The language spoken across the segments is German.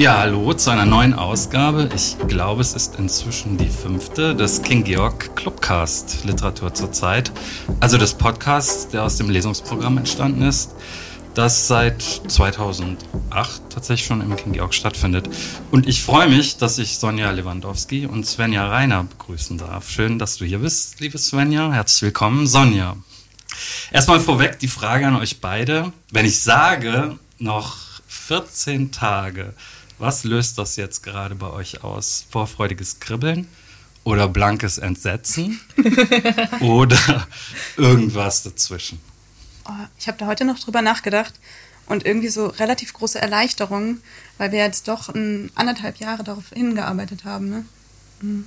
Ja, hallo zu einer neuen Ausgabe. Ich glaube, es ist inzwischen die fünfte des King Georg Clubcast Literatur zur Zeit. Also des Podcasts, der aus dem Lesungsprogramm entstanden ist, das seit 2008 tatsächlich schon im King Georg stattfindet. Und ich freue mich, dass ich Sonja Lewandowski und Svenja Reiner begrüßen darf. Schön, dass du hier bist, liebe Svenja. Herzlich willkommen, Sonja. Erstmal vorweg die Frage an euch beide. Wenn ich sage, noch 14 Tage, was löst das jetzt gerade bei euch aus? Vorfreudiges Kribbeln oder blankes Entsetzen oder irgendwas dazwischen? Oh, ich habe da heute noch drüber nachgedacht und irgendwie so relativ große Erleichterung, weil wir jetzt doch ein, anderthalb Jahre darauf hingearbeitet haben. Ne? Mhm.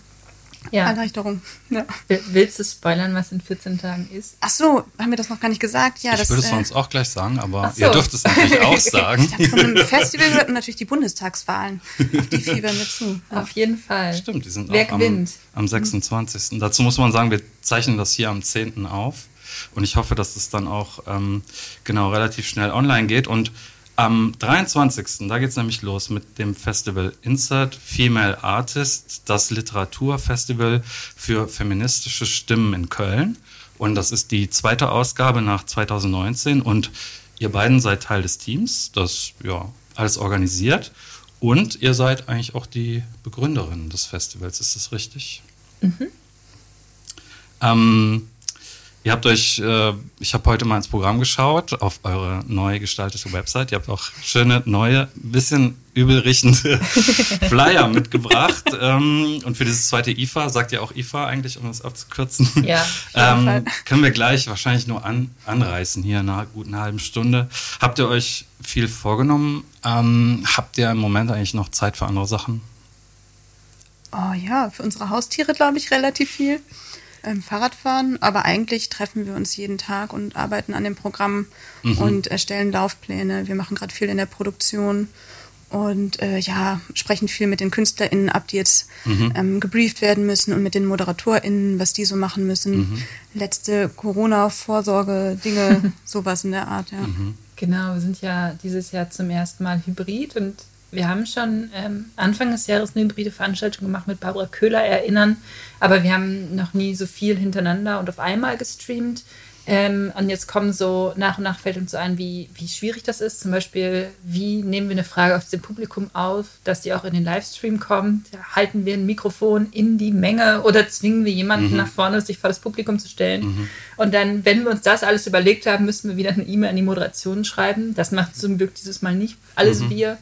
Ja. Erleichterung. Ja. Willst du spoilern, was in 14 Tagen ist? Ach so, haben wir das noch gar nicht gesagt? Ja, ich das, würde es äh, sonst auch gleich sagen, aber so. ihr dürft es natürlich auch sagen. ich von einem Festival gehört und natürlich die Bundestagswahlen. Auf die fiebern wir zu. Auf jeden Fall. Stimmt, die sind Wer auch gewinnt? Am, am 26. Mhm. Dazu muss man sagen, wir zeichnen das hier am 10. auf. Und ich hoffe, dass es dann auch ähm, genau relativ schnell online geht. Und am 23. da geht es nämlich los mit dem Festival Insert Female Artist, das Literaturfestival für feministische Stimmen in Köln. Und das ist die zweite Ausgabe nach 2019. Und ihr beiden seid Teil des Teams, das ja alles organisiert. Und ihr seid eigentlich auch die Begründerin des Festivals, ist das richtig? Mhm. Ähm, Ihr habt euch, äh, ich habe heute mal ins Programm geschaut, auf eure neu gestaltete Website. Ihr habt auch schöne, neue, bisschen übelriechende Flyer mitgebracht. Ähm, und für dieses zweite IFA, sagt ihr auch IFA eigentlich, um das abzukürzen? Ja. ähm, können wir gleich wahrscheinlich nur an, anreißen hier in einer guten halben Stunde. Habt ihr euch viel vorgenommen? Ähm, habt ihr im Moment eigentlich noch Zeit für andere Sachen? Oh ja, für unsere Haustiere glaube ich relativ viel ähm, Fahrradfahren, aber eigentlich treffen wir uns jeden Tag und arbeiten an dem Programm mhm. und erstellen Laufpläne. Wir machen gerade viel in der Produktion und äh, ja, sprechen viel mit den KünstlerInnen ab, die jetzt mhm. ähm, gebrieft werden müssen und mit den ModeratorInnen, was die so machen müssen. Mhm. Letzte Corona-Vorsorge-Dinge, sowas in der Art, ja. Mhm. Genau, wir sind ja dieses Jahr zum ersten Mal hybrid und wir haben schon ähm, Anfang des Jahres eine hybride Veranstaltung gemacht mit Barbara Köhler erinnern, aber wir haben noch nie so viel hintereinander und auf einmal gestreamt. Ähm, und jetzt kommen so nach und nach fällt uns so ein, wie, wie schwierig das ist. Zum Beispiel, wie nehmen wir eine Frage aus dem Publikum auf, dass die auch in den Livestream kommt? Halten wir ein Mikrofon in die Menge oder zwingen wir jemanden mhm. nach vorne, sich vor das Publikum zu stellen? Mhm. Und dann, wenn wir uns das alles überlegt haben, müssen wir wieder eine E-Mail an die Moderation schreiben. Das macht zum Glück dieses Mal nicht alles mhm. wir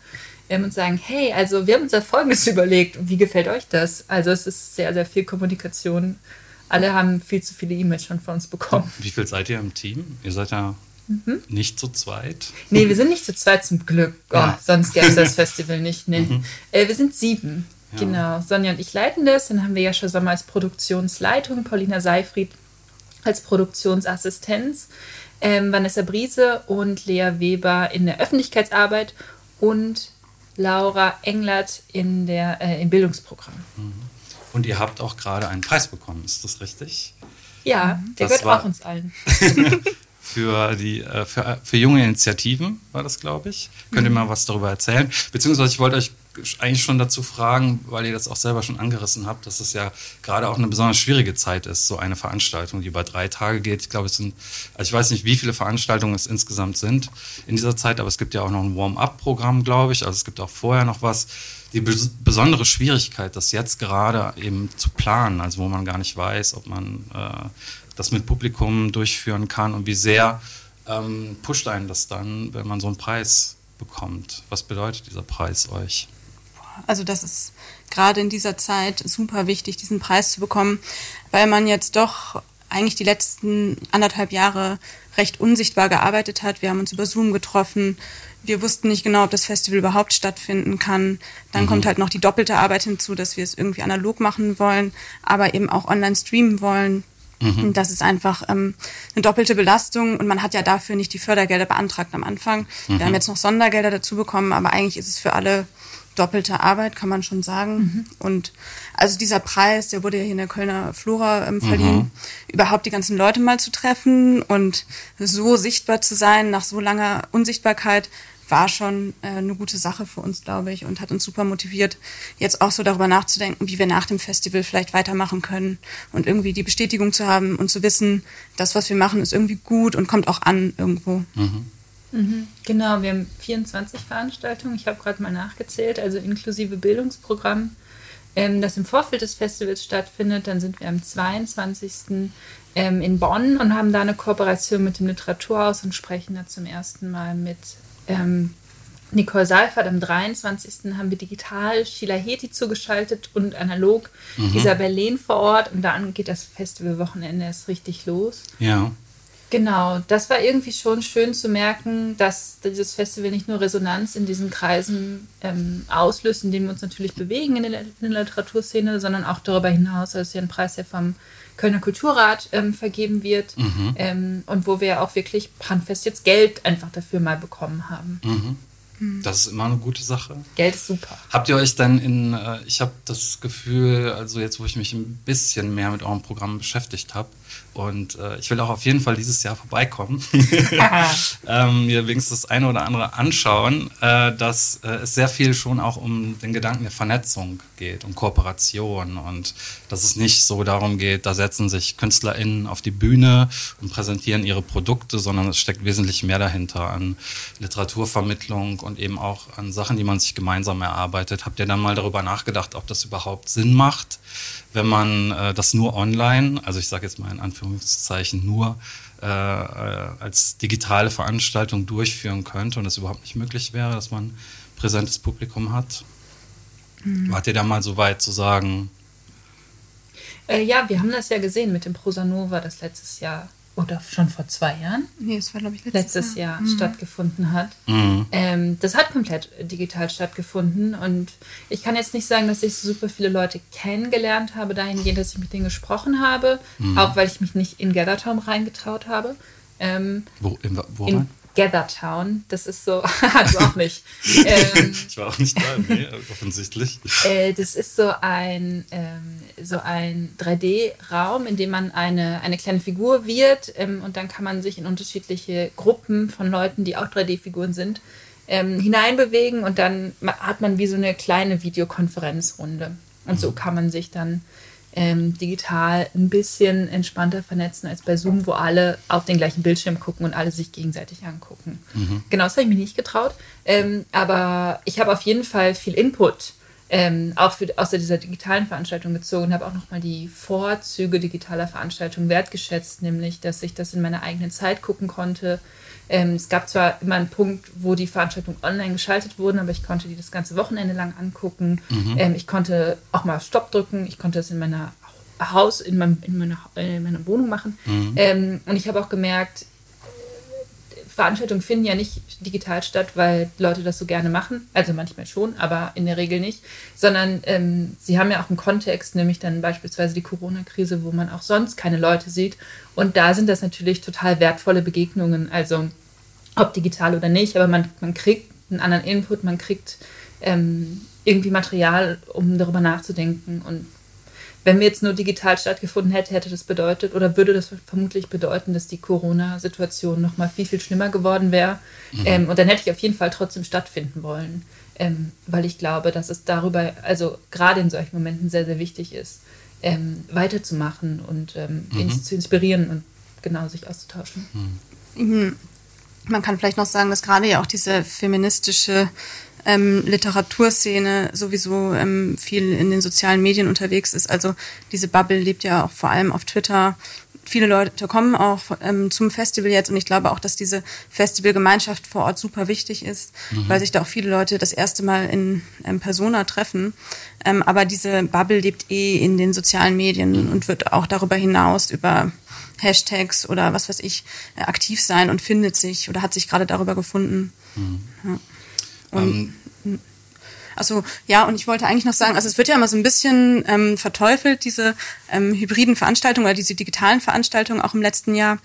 ähm, und sagen, hey, also wir haben uns da Folgendes überlegt. Wie gefällt euch das? Also es ist sehr, sehr viel Kommunikation. Alle haben viel zu viele E-Mails schon von uns bekommen. Wie viel seid ihr im Team? Ihr seid ja mhm. nicht zu zweit. Nee, wir sind nicht zu zweit zum Glück. Oh, ja. Sonst gäbe es das Festival nicht. Nee. Mhm. Äh, wir sind sieben. Ja. Genau. Sonja und ich leiten das. Dann haben wir ja schon so mal als Produktionsleitung Paulina Seifried als Produktionsassistenz, ähm, Vanessa Briese und Lea Weber in der Öffentlichkeitsarbeit und Laura Englert in der, äh, im Bildungsprogramm. Mhm. Und ihr habt auch gerade einen Preis bekommen, ist das richtig? Ja, der das gehört auch uns allen. für, die, äh, für, für junge Initiativen war das, glaube ich. Könnt ihr mhm. mal was darüber erzählen? Beziehungsweise ich wollte euch eigentlich schon dazu fragen, weil ihr das auch selber schon angerissen habt, dass es ja gerade auch eine besonders schwierige Zeit ist, so eine Veranstaltung, die über drei Tage geht. Ich glaube, es sind, also ich weiß nicht, wie viele Veranstaltungen es insgesamt sind in dieser Zeit, aber es gibt ja auch noch ein Warm-up-Programm, glaube ich. Also es gibt auch vorher noch was. Die besondere Schwierigkeit, das jetzt gerade eben zu planen, also wo man gar nicht weiß, ob man äh, das mit Publikum durchführen kann und wie sehr ähm, pusht einen das dann, wenn man so einen Preis bekommt. Was bedeutet dieser Preis euch? Also das ist gerade in dieser Zeit super wichtig, diesen Preis zu bekommen, weil man jetzt doch eigentlich die letzten anderthalb Jahre recht unsichtbar gearbeitet hat. Wir haben uns über Zoom getroffen. Wir wussten nicht genau, ob das Festival überhaupt stattfinden kann. Dann mhm. kommt halt noch die doppelte Arbeit hinzu, dass wir es irgendwie analog machen wollen, aber eben auch online streamen wollen. Mhm. Das ist einfach ähm, eine doppelte Belastung und man hat ja dafür nicht die Fördergelder beantragt am Anfang. Mhm. Wir haben jetzt noch Sondergelder dazu bekommen, aber eigentlich ist es für alle doppelte Arbeit, kann man schon sagen. Mhm. Und also dieser Preis, der wurde ja hier in der Kölner Flora ähm, verliehen, mhm. überhaupt die ganzen Leute mal zu treffen und so sichtbar zu sein nach so langer Unsichtbarkeit, war schon äh, eine gute Sache für uns, glaube ich, und hat uns super motiviert, jetzt auch so darüber nachzudenken, wie wir nach dem Festival vielleicht weitermachen können und irgendwie die Bestätigung zu haben und zu wissen, das, was wir machen, ist irgendwie gut und kommt auch an irgendwo. Mhm. Mhm, genau, wir haben 24 Veranstaltungen, ich habe gerade mal nachgezählt, also inklusive Bildungsprogramm, ähm, das im Vorfeld des Festivals stattfindet. Dann sind wir am 22. Ähm, in Bonn und haben da eine Kooperation mit dem Literaturhaus und sprechen da zum ersten Mal mit ähm, Nicole Seifert. Am 23. haben wir digital Sheila Heti zugeschaltet und analog mhm. Isabel Lehn vor Ort. Und dann geht das Festivalwochenende erst richtig los. Ja. Genau, das war irgendwie schon schön zu merken, dass dieses Festival nicht nur Resonanz in diesen Kreisen ähm, auslöst, in denen wir uns natürlich bewegen in der, in der Literaturszene, sondern auch darüber hinaus, als ja ein Preis ja vom Kölner Kulturrat ähm, vergeben wird mhm. ähm, und wo wir auch wirklich handfest jetzt Geld einfach dafür mal bekommen haben. Mhm. Mhm. Das ist immer eine gute Sache. Geld ist super. Habt ihr euch dann in, äh, ich habe das Gefühl, also jetzt, wo ich mich ein bisschen mehr mit eurem Programm beschäftigt habe, und äh, ich will auch auf jeden Fall dieses Jahr vorbeikommen, ähm, mir wenigstens das eine oder andere anschauen, äh, dass äh, es sehr viel schon auch um den Gedanken der Vernetzung geht, um Kooperation und dass es nicht so darum geht, da setzen sich KünstlerInnen auf die Bühne und präsentieren ihre Produkte, sondern es steckt wesentlich mehr dahinter an Literaturvermittlung und eben auch an Sachen, die man sich gemeinsam erarbeitet. Habt ihr dann mal darüber nachgedacht, ob das überhaupt Sinn macht? wenn man äh, das nur online, also ich sage jetzt mal in Anführungszeichen nur, äh, äh, als digitale Veranstaltung durchführen könnte und es überhaupt nicht möglich wäre, dass man präsentes Publikum hat. Mhm. Wart ihr da mal so weit zu sagen? Äh, ja, wir haben das ja gesehen mit dem Prosanova, das letztes Jahr oder schon vor zwei Jahren? Nee, es war, glaube ich, letztes, letztes Jahr, Jahr mhm. stattgefunden hat. Mhm. Ähm, das hat komplett digital stattgefunden und ich kann jetzt nicht sagen, dass ich super viele Leute kennengelernt habe, dahingehend, dass ich mit denen gesprochen habe, mhm. auch weil ich mich nicht in Gathertown reingetraut habe. Ähm, wo, in, wo in, Gathertown. Das ist so, du auch nicht. Ähm, ich war auch nicht da, nee, offensichtlich. Äh, das ist so ein, ähm, so ein 3D-Raum, in dem man eine, eine kleine Figur wird ähm, und dann kann man sich in unterschiedliche Gruppen von Leuten, die auch 3D-Figuren sind, ähm, hineinbewegen und dann hat man wie so eine kleine Videokonferenzrunde. Und so mhm. kann man sich dann ähm, digital ein bisschen entspannter vernetzen als bei Zoom, wo alle auf den gleichen Bildschirm gucken und alle sich gegenseitig angucken. Mhm. Genau, das habe ich mich nicht getraut. Ähm, aber ich habe auf jeden Fall viel Input ähm, auch für, aus dieser digitalen Veranstaltung gezogen habe auch nochmal die Vorzüge digitaler Veranstaltungen wertgeschätzt, nämlich, dass ich das in meiner eigenen Zeit gucken konnte. Ähm, es gab zwar immer einen Punkt, wo die Veranstaltungen online geschaltet wurden, aber ich konnte die das ganze Wochenende lang angucken. Mhm. Ähm, ich konnte auch mal Stopp drücken. Ich konnte das in meiner Haus, in, meinem, in, meiner, in meiner Wohnung machen. Mhm. Ähm, und ich habe auch gemerkt, Veranstaltungen finden ja nicht digital statt, weil Leute das so gerne machen. Also manchmal schon, aber in der Regel nicht. Sondern ähm, sie haben ja auch einen Kontext, nämlich dann beispielsweise die Corona-Krise, wo man auch sonst keine Leute sieht. Und da sind das natürlich total wertvolle Begegnungen. Also ob digital oder nicht, aber man, man kriegt einen anderen Input, man kriegt ähm, irgendwie Material, um darüber nachzudenken und wenn wir jetzt nur digital stattgefunden hätte, hätte das bedeutet oder würde das vermutlich bedeuten, dass die Corona-Situation noch mal viel, viel schlimmer geworden wäre. Mhm. Ähm, und dann hätte ich auf jeden Fall trotzdem stattfinden wollen, ähm, weil ich glaube, dass es darüber, also gerade in solchen Momenten sehr, sehr wichtig ist, ähm, weiterzumachen und ähm, mhm. zu inspirieren und genau sich auszutauschen. Mhm. Man kann vielleicht noch sagen, dass gerade ja auch diese feministische ähm, Literaturszene sowieso ähm, viel in den sozialen Medien unterwegs ist. Also diese Bubble lebt ja auch vor allem auf Twitter. Viele Leute kommen auch ähm, zum Festival jetzt und ich glaube auch, dass diese Festivalgemeinschaft vor Ort super wichtig ist, mhm. weil sich da auch viele Leute das erste Mal in ähm, Persona treffen. Ähm, aber diese Bubble lebt eh in den sozialen Medien und wird auch darüber hinaus über Hashtags oder was weiß ich äh, aktiv sein und findet sich oder hat sich gerade darüber gefunden. Mhm. Ja. Und, ähm. Also ja, und ich wollte eigentlich noch sagen, also es wird ja immer so ein bisschen ähm, verteufelt, diese ähm, hybriden Veranstaltungen oder diese digitalen Veranstaltungen auch im letzten Jahr.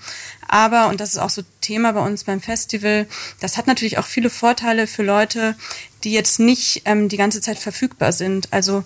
Aber, und das ist auch so Thema bei uns beim Festival, das hat natürlich auch viele Vorteile für Leute, die jetzt nicht ähm, die ganze Zeit verfügbar sind. Also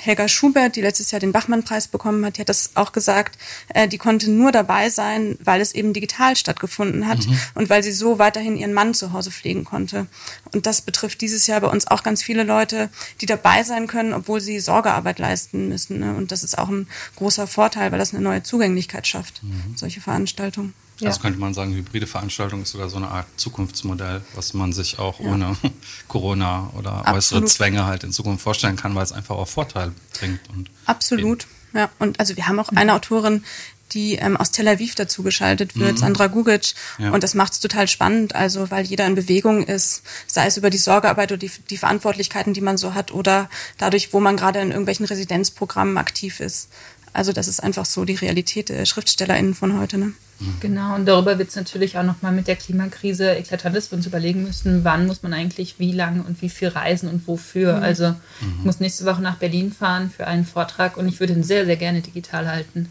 Helga Schubert, die letztes Jahr den Bachmann-Preis bekommen hat, die hat das auch gesagt, äh, die konnte nur dabei sein, weil es eben digital stattgefunden hat mhm. und weil sie so weiterhin ihren Mann zu Hause pflegen konnte. Und das betrifft dieses Jahr bei uns auch ganz viele Leute, die dabei sein können, obwohl sie Sorgearbeit leisten müssen. Ne? Und das ist auch ein großer Vorteil, weil das eine neue Zugänglichkeit schafft, mhm. solche Veranstaltungen. Ja. Also könnte man sagen, hybride Veranstaltung ist sogar so eine Art Zukunftsmodell, was man sich auch ja. ohne Corona oder Absolut. äußere Zwänge halt in Zukunft vorstellen kann, weil es einfach auch Vorteil bringt. Und Absolut, eben. ja. Und also wir haben auch eine Autorin, die ähm, aus Tel Aviv dazu geschaltet wird, mhm. Sandra Gugic. Ja. Und das macht es total spannend, also weil jeder in Bewegung ist, sei es über die Sorgearbeit oder die, die Verantwortlichkeiten, die man so hat, oder dadurch, wo man gerade in irgendwelchen Residenzprogrammen aktiv ist. Also das ist einfach so die Realität der SchriftstellerInnen von heute. Ne? Genau, und darüber wird es natürlich auch nochmal mit der Klimakrise eklatant, dass wir uns überlegen müssen, wann muss man eigentlich wie lange und wie viel reisen und wofür. Mhm. Also mhm. ich muss nächste Woche nach Berlin fahren für einen Vortrag und ich würde ihn sehr, sehr gerne digital halten.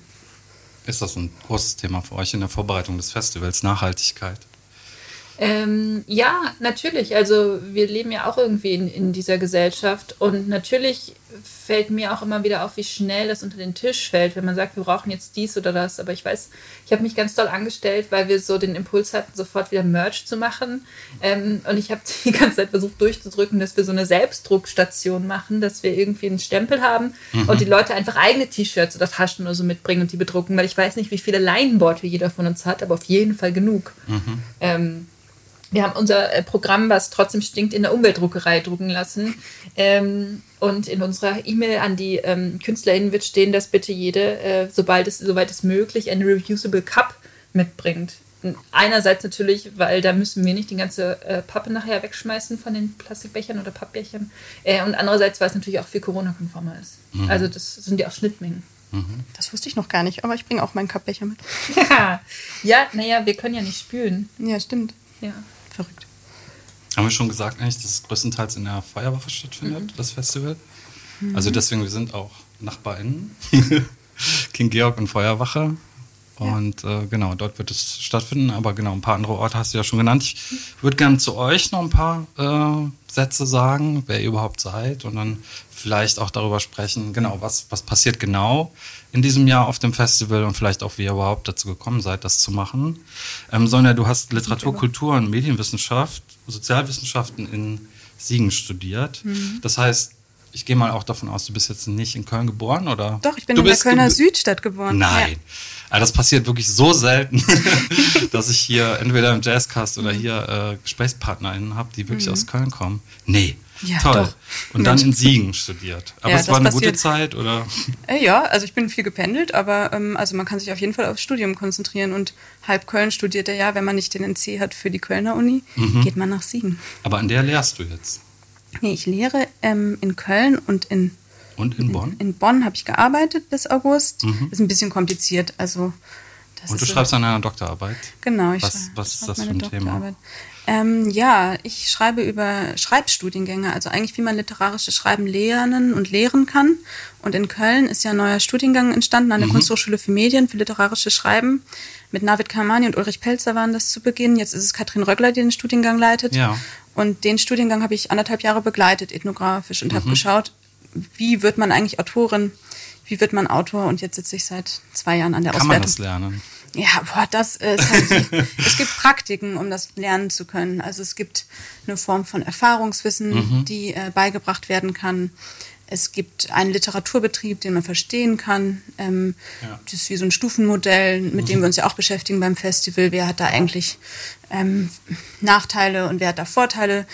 Ist das ein großes Thema für euch in der Vorbereitung des Festivals, Nachhaltigkeit? Ähm, ja, natürlich. Also wir leben ja auch irgendwie in, in dieser Gesellschaft und natürlich fällt mir auch immer wieder auf, wie schnell das unter den Tisch fällt, wenn man sagt, wir brauchen jetzt dies oder das. Aber ich weiß, ich habe mich ganz doll angestellt, weil wir so den Impuls hatten, sofort wieder Merch zu machen. Ähm, und ich habe die ganze Zeit versucht durchzudrücken, dass wir so eine Selbstdruckstation machen, dass wir irgendwie einen Stempel haben mhm. und die Leute einfach eigene T-Shirts oder Taschen oder so mitbringen und die bedrucken, weil ich weiß nicht, wie viele Leinenworte jeder von uns hat, aber auf jeden Fall genug. Mhm. Ähm, wir haben unser äh, Programm, was trotzdem stinkt, in der Umweltdruckerei drucken lassen. Ähm, und in unserer E-Mail an die ähm, KünstlerInnen wird stehen, dass bitte jede, äh, sobald es, soweit es möglich, eine Reusable Cup mitbringt. Und einerseits natürlich, weil da müssen wir nicht die ganze äh, Pappe nachher wegschmeißen von den Plastikbechern oder Pappbechern. Äh, und andererseits, weil es natürlich auch viel Corona-konformer ist. Mhm. Also das sind ja auch Schnittmengen. Mhm. Das wusste ich noch gar nicht, aber ich bringe auch meinen Kappbecher mit. ja, naja, wir können ja nicht spülen. Ja, stimmt. Ja verrückt. Haben wir schon gesagt eigentlich, dass es größtenteils in der Feuerwache stattfindet, mhm. das Festival? Mhm. Also deswegen, wir sind auch NachbarInnen. King Georg und Feuerwache. Und äh, genau, dort wird es stattfinden. Aber genau, ein paar andere Orte hast du ja schon genannt. Ich würde gerne zu euch noch ein paar äh, Sätze sagen, wer ihr überhaupt seid. Und dann vielleicht auch darüber sprechen, genau, was, was passiert genau in diesem Jahr auf dem Festival und vielleicht auch, wie ihr überhaupt dazu gekommen seid, das zu machen. Ähm, Sonja, du hast Literatur, Kultur und Medienwissenschaft, Sozialwissenschaften in Siegen studiert. Mhm. Das heißt, ich gehe mal auch davon aus, du bist jetzt nicht in Köln geboren, oder? Doch, ich bin du in der Kölner Südstadt geboren. Nein. Ja. Also das passiert wirklich so selten, dass ich hier entweder im Jazzcast oder mhm. hier äh, GesprächspartnerInnen habe, die wirklich mhm. aus Köln kommen. Nee, ja, Toll. Doch. Und dann in Siegen studiert. Aber ja, es war eine passiert. gute Zeit, oder? Äh, ja, also ich bin viel gependelt, aber ähm, also man kann sich auf jeden Fall aufs Studium konzentrieren. Und halb Köln studiert er ja, wenn man nicht den NC hat für die Kölner Uni, mhm. geht man nach Siegen. Aber an der lehrst du jetzt? Nee, ich lehre ähm, in Köln und in und in Bonn? In, in Bonn habe ich gearbeitet bis August. Mhm. Ist ein bisschen kompliziert. Also und du schreibst an einer Doktorarbeit? Genau, ich was. Was ist das für ein Thema? Ähm, ja, ich schreibe über Schreibstudiengänge, also eigentlich wie man literarisches Schreiben lernen und lehren kann. Und in Köln ist ja ein neuer Studiengang entstanden an der mhm. Kunsthochschule für Medien für literarisches Schreiben. Mit Navid Kamani und Ulrich Pelzer waren das zu Beginn. Jetzt ist es Katrin Röggler, die den Studiengang leitet. Ja. Und den Studiengang habe ich anderthalb Jahre begleitet, ethnografisch, und mhm. habe geschaut, wie wird man eigentlich Autorin, wie wird man Autor. Und jetzt sitze ich seit zwei Jahren an der Kann Auswertung. Kann man das lernen? Ja, boah, das ist halt, es gibt Praktiken, um das lernen zu können. Also es gibt eine Form von Erfahrungswissen, mhm. die äh, beigebracht werden kann. Es gibt einen Literaturbetrieb, den man verstehen kann. Ähm, ja. Das ist wie so ein Stufenmodell, mit mhm. dem wir uns ja auch beschäftigen beim Festival. Wer hat da eigentlich ähm, Nachteile und wer hat da Vorteile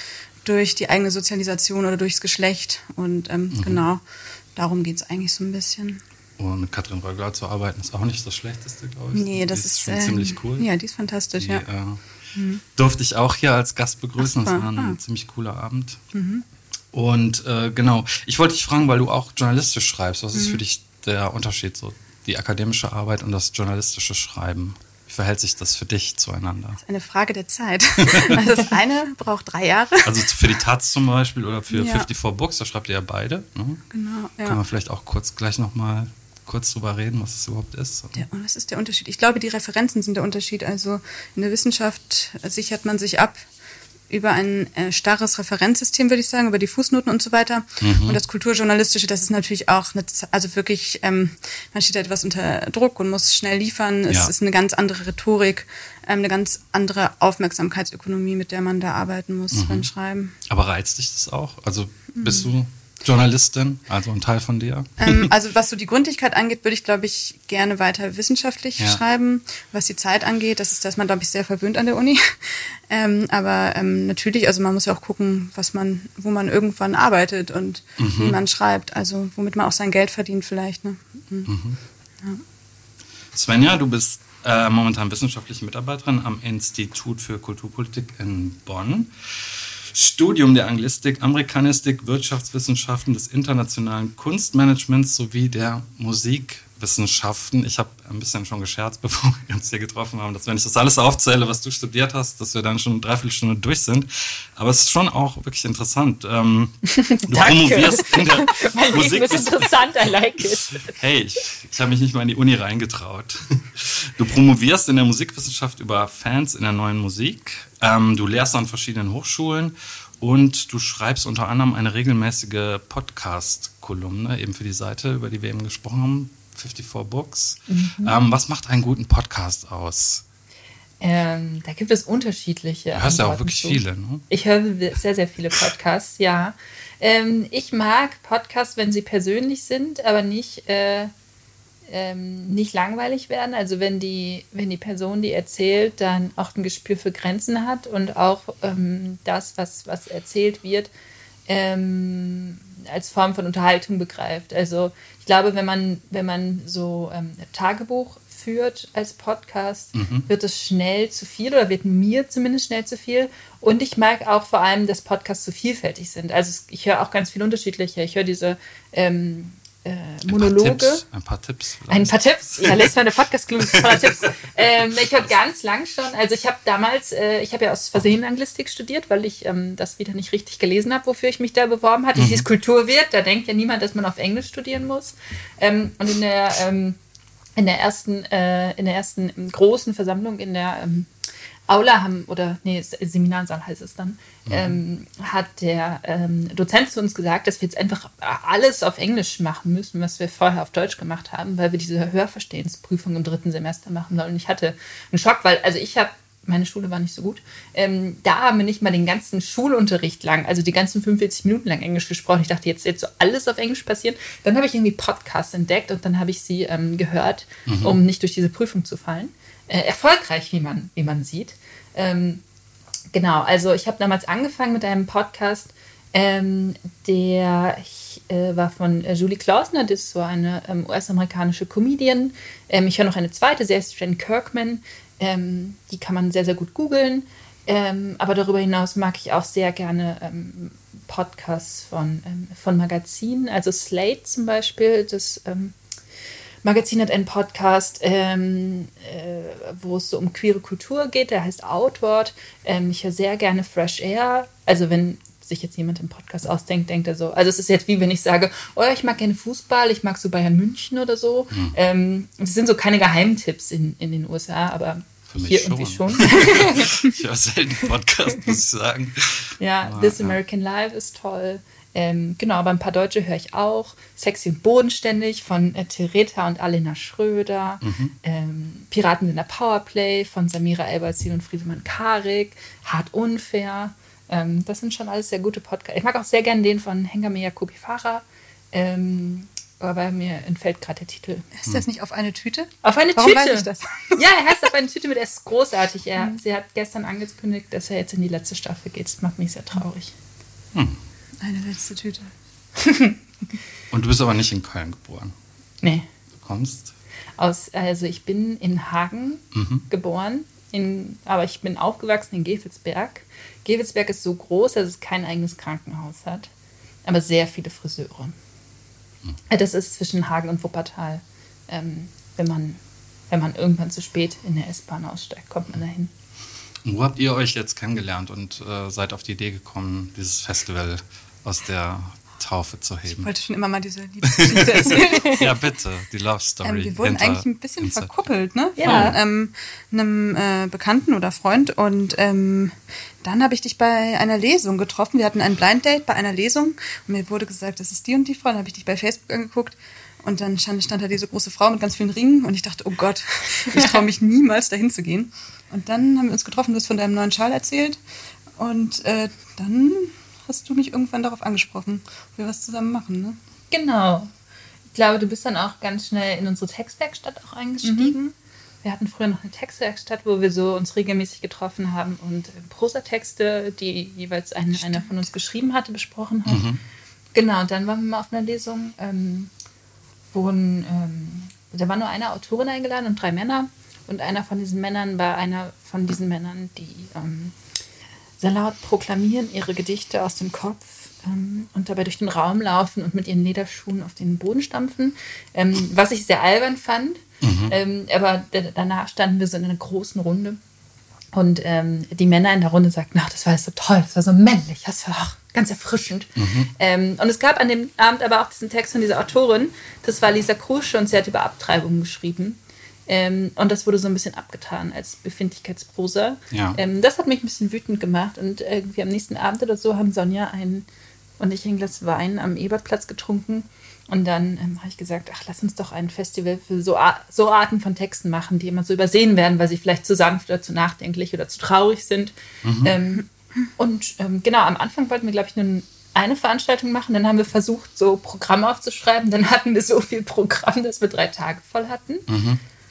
durch die eigene Sozialisation oder durchs Geschlecht? Und ähm, mhm. genau darum geht es eigentlich so ein bisschen. Und mit Katrin Rögler zu arbeiten ist auch nicht das Schlechteste, glaube ich. Nee, das die ist, schon äh, ziemlich cool. Ja, die ist fantastisch, die, ja. Äh, mhm. Durfte ich auch hier als Gast begrüßen. Das war ein ah. ziemlich cooler Abend. Mhm. Und äh, genau, ich wollte dich fragen, weil du auch journalistisch schreibst. Was ist für mhm. dich der Unterschied, so die akademische Arbeit und das journalistische Schreiben? Wie verhält sich das für dich zueinander? Das ist eine Frage der Zeit. Also das eine braucht drei Jahre. Also für die Taz zum Beispiel oder für ja. 54 Books, da schreibt ihr ja beide. Ne? Genau. Ja. Können wir vielleicht auch kurz gleich nochmal kurz drüber reden, was es überhaupt ist? Der, was ist der Unterschied? Ich glaube, die Referenzen sind der Unterschied. Also in der Wissenschaft sichert man sich ab über ein äh, starres Referenzsystem, würde ich sagen, über die Fußnoten und so weiter. Mhm. Und das Kulturjournalistische, das ist natürlich auch, eine, also wirklich, ähm, man steht etwas unter Druck und muss schnell liefern. Es ja. ist eine ganz andere Rhetorik, ähm, eine ganz andere Aufmerksamkeitsökonomie, mit der man da arbeiten muss mhm. beim Schreiben. Aber reizt dich das auch? Also bist mhm. du Journalistin, also ein Teil von dir? Ähm, also was so die Gründlichkeit angeht, würde ich, glaube ich, gerne weiter wissenschaftlich ja. schreiben. Was die Zeit angeht, das ist, dass man, glaube ich, sehr verwöhnt an der Uni. Ähm, aber ähm, natürlich, also man muss ja auch gucken, was man, wo man irgendwann arbeitet und mhm. wie man schreibt. Also womit man auch sein Geld verdient vielleicht. Ne? Mhm. Mhm. Ja. Svenja, du bist äh, momentan wissenschaftliche Mitarbeiterin am Institut für Kulturpolitik in Bonn. Studium der Anglistik, Amerikanistik, Wirtschaftswissenschaften, des internationalen Kunstmanagements sowie der Musikwissenschaften. Ich habe ein bisschen schon gescherzt, bevor wir uns hier getroffen haben, dass wenn ich das alles aufzähle, was du studiert hast, dass wir dann schon eine Dreiviertelstunde durch sind. Aber es ist schon auch wirklich interessant. Ähm, du promovierst in der mein Musik. Leben ist interessant, I like it. Hey, ich, ich habe mich nicht mal in die Uni reingetraut. Du promovierst in der Musikwissenschaft über Fans in der neuen Musik. Ähm, du lehrst an verschiedenen Hochschulen und du schreibst unter anderem eine regelmäßige Podcast-Kolumne, eben für die Seite, über die wir eben gesprochen haben, 54 Books. Mhm. Ähm, was macht einen guten Podcast aus? Ähm, da gibt es unterschiedliche. Du hörst ja auch wirklich zu. viele, ne? Ich höre sehr, sehr viele Podcasts, ja. Ähm, ich mag Podcasts, wenn sie persönlich sind, aber nicht äh, ähm, nicht langweilig werden. Also wenn die, wenn die Person, die erzählt, dann auch ein Gespür für Grenzen hat und auch ähm, das, was, was erzählt wird, ähm, als Form von Unterhaltung begreift. Also ich glaube, wenn man, wenn man so ähm, Tagebuch führt als Podcast, mhm. wird es schnell zu viel oder wird mir zumindest schnell zu viel. Und ich mag auch vor allem, dass Podcasts so vielfältig sind. Also ich höre auch ganz viel unterschiedliche. Ich höre diese ähm, äh, Monologe. Ein paar Tipps. Ein paar Tipps. Ein paar Tipps. Ja, lest meine Podcast-Clues voller Tipps. Ähm, ich habe ganz lang schon, also ich habe damals, äh, ich habe ja aus Versehen Anglistik studiert, weil ich ähm, das wieder nicht richtig gelesen habe, wofür ich mich da beworben hatte. Mhm. Dieses Kulturwirt, da denkt ja niemand, dass man auf Englisch studieren muss. Ähm, und in der ähm, in der ersten, äh, in der ersten großen Versammlung in der ähm, Aula haben, oder nee, Seminarsaal heißt es dann, mhm. ähm, hat der ähm, Dozent zu uns gesagt, dass wir jetzt einfach alles auf Englisch machen müssen, was wir vorher auf Deutsch gemacht haben, weil wir diese Hörverstehensprüfung im dritten Semester machen sollen. Und ich hatte einen Schock, weil, also ich habe meine Schule war nicht so gut. Ähm, da haben wir nicht mal den ganzen Schulunterricht lang, also die ganzen 45 Minuten lang Englisch gesprochen. Ich dachte, jetzt jetzt so alles auf Englisch passieren. Dann habe ich irgendwie Podcasts entdeckt und dann habe ich sie ähm, gehört, mhm. um nicht durch diese Prüfung zu fallen äh, erfolgreich, wie man, wie man sieht. Ähm, genau, also ich habe damals angefangen mit einem Podcast, ähm, der äh, war von äh, Julie Klausner, das ist so eine ähm, US-amerikanische Comedian. Ähm, ich höre noch eine zweite, sie heißt Jen Kirkman. Ähm, die kann man sehr, sehr gut googeln. Ähm, aber darüber hinaus mag ich auch sehr gerne Podcasts von, von Magazinen. Also Slate zum Beispiel, das Magazin hat einen Podcast, ähm, äh, wo es so um queere Kultur geht, der heißt Outward. Ähm, ich höre sehr gerne Fresh Air. Also wenn sich jetzt jemand im Podcast ausdenkt, denkt er so. Also es ist jetzt wie wenn ich sage, oh, ich mag gerne Fußball, ich mag so Bayern München oder so. Mhm. Ähm, das sind so keine Geheimtipps in, in den USA, aber hier schon. irgendwie schon. ich höre selten Podcast, muss ich sagen. Ja, aber, This American Life ist toll. Ähm, genau, aber ein paar Deutsche höre ich auch. Sexy und bodenständig von äh, Theresa und Alena Schröder. Mhm. Ähm, Piraten in der Powerplay von Samira Elberzin und Friedemann Karik. Hart unfair. Ähm, das sind schon alles sehr gute Podcasts. Ich mag auch sehr gerne den von Hengame Jakobi Farah. Ähm, aber mir entfällt gerade der Titel. Ist das nicht auf eine Tüte? Auf eine Warum Tüte? Weiß ich das? Ja, er heißt auf eine Tüte mit S. Großartig. Er, mhm. Sie hat gestern angekündigt, dass er jetzt in die letzte Staffel geht. Das macht mich sehr traurig. Hm. Eine letzte Tüte. Und du bist aber nicht in Köln geboren. Nee. Du kommst? Aus, also ich bin in Hagen mhm. geboren, in, aber ich bin aufgewachsen in Gevelsberg. Gevelsberg ist so groß, dass es kein eigenes Krankenhaus hat, aber sehr viele Friseure. Mhm. Das ist zwischen Hagen und Wuppertal. Ähm, wenn, man, wenn man irgendwann zu spät in der S-Bahn aussteigt, kommt man dahin. Wo habt ihr euch jetzt kennengelernt und äh, seid auf die Idee gekommen, dieses Festival aus der Taufe zu heben. Ich wollte schon immer mal diese Liebesgeschichte erzählen. ja, bitte, die Love Story. Ähm, wir wurden eigentlich ein bisschen hinter- verkuppelt, ne? Ja. Von ähm, einem äh, Bekannten oder Freund. Und ähm, dann habe ich dich bei einer Lesung getroffen. Wir hatten ein Blind Date bei einer Lesung und mir wurde gesagt, das ist die und die Frau. Dann habe ich dich bei Facebook angeguckt und dann stand, stand da diese große Frau mit ganz vielen Ringen und ich dachte, oh Gott, ich traue mich niemals dahin zu gehen. Und dann haben wir uns getroffen, du hast von deinem neuen Schal erzählt und äh, dann hast du mich irgendwann darauf angesprochen, ob wir was zusammen machen, ne? Genau. Ich glaube, du bist dann auch ganz schnell in unsere Textwerkstatt auch eingestiegen. Wir hatten früher noch eine Textwerkstatt, wo wir so uns regelmäßig getroffen haben und äh, Prosatexte, die jeweils ein, einer von uns geschrieben hatte, besprochen haben. Genau, und dann waren wir mal auf einer Lesung, ähm, wo ein, ähm, da war nur eine Autorin eingeladen und drei Männer. Und einer von diesen Männern war einer von diesen Männern, die ähm, sehr laut proklamieren ihre Gedichte aus dem Kopf ähm, und dabei durch den Raum laufen und mit ihren Lederschuhen auf den Boden stampfen, ähm, was ich sehr albern fand. Ähm, aber danach standen wir so in einer großen Runde und ähm, die Männer in der Runde sagten, ach, das war so toll, das war so männlich, das war auch ganz erfrischend. Ähm, und es gab an dem Abend aber auch diesen Text von dieser Autorin, das war Lisa Krusche und sie hat über Abtreibungen geschrieben. Ähm, und das wurde so ein bisschen abgetan als Befindlichkeitsprosa. Ja. Ähm, das hat mich ein bisschen wütend gemacht. Und irgendwie am nächsten Abend oder so haben Sonja ein, und ich ein Glas Wein am Ebertplatz getrunken. Und dann ähm, habe ich gesagt, ach, lass uns doch ein Festival für so, Ar so Arten von Texten machen, die immer so übersehen werden, weil sie vielleicht zu sanft oder zu nachdenklich oder zu traurig sind. Ähm, und ähm, genau, am Anfang wollten wir, glaube ich, nur eine Veranstaltung machen. Dann haben wir versucht, so Programm aufzuschreiben. Dann hatten wir so viel Programm, dass wir drei Tage voll hatten.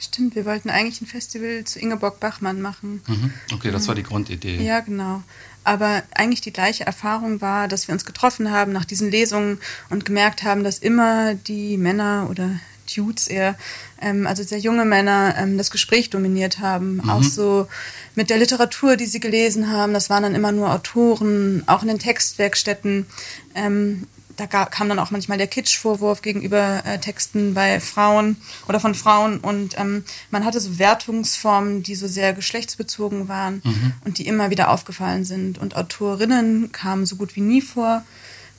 Stimmt, wir wollten eigentlich ein Festival zu Ingeborg Bachmann machen. Mhm. Okay, das war die Grundidee. Ja, genau. Aber eigentlich die gleiche Erfahrung war, dass wir uns getroffen haben nach diesen Lesungen und gemerkt haben, dass immer die Männer oder Dudes eher, ähm, also sehr junge Männer, ähm, das Gespräch dominiert haben. Auch so mit der Literatur, die sie gelesen haben. Das waren dann immer nur Autoren, auch in den Textwerkstätten. Ähm, da kam dann auch manchmal der Kitsch-Vorwurf gegenüber äh, Texten bei Frauen oder von Frauen und ähm, man hatte so Wertungsformen, die so sehr geschlechtsbezogen waren und die immer wieder aufgefallen sind. Und Autorinnen kamen so gut wie nie vor,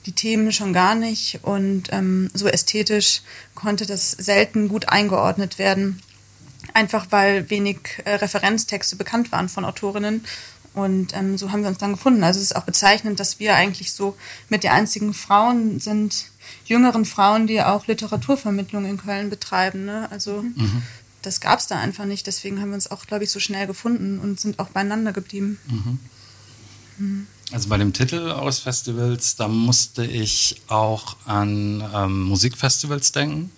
die Themen schon gar nicht. Und ähm, so ästhetisch konnte das selten gut eingeordnet werden, einfach weil wenig äh, Referenztexte bekannt waren von Autorinnen und ähm, so haben wir uns dann gefunden. Also es ist auch bezeichnend, dass wir eigentlich so mit der einzigen Frauen sind, jüngeren Frauen, die auch Literaturvermittlung in Köln betreiben. Ne? Also das gab es da einfach nicht. Deswegen haben wir uns auch, glaube ich, so schnell gefunden und sind auch beieinander geblieben. Also bei dem Titel aus Festivals, da musste ich auch an ähm, Musikfestivals denken.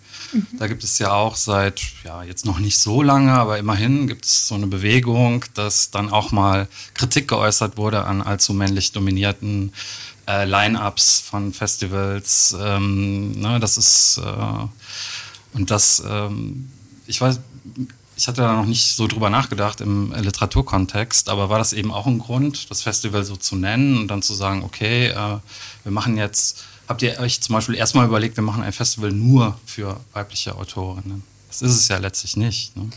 Da gibt es ja auch seit, ja, jetzt noch nicht so lange, aber immerhin gibt es so eine Bewegung, dass dann auch mal Kritik geäußert wurde an allzu männlich dominierten äh, Line-Ups von Festivals. Ähm, ne, das ist, äh, und das, ähm, ich weiß, ich hatte da noch nicht so drüber nachgedacht im Literaturkontext, aber war das eben auch ein Grund, das Festival so zu nennen und dann zu sagen, okay, äh, wir machen jetzt, habt ihr euch zum Beispiel erstmal überlegt, wir machen ein Festival nur für weibliche Autorinnen? Das ist es ja letztlich nicht. Ne?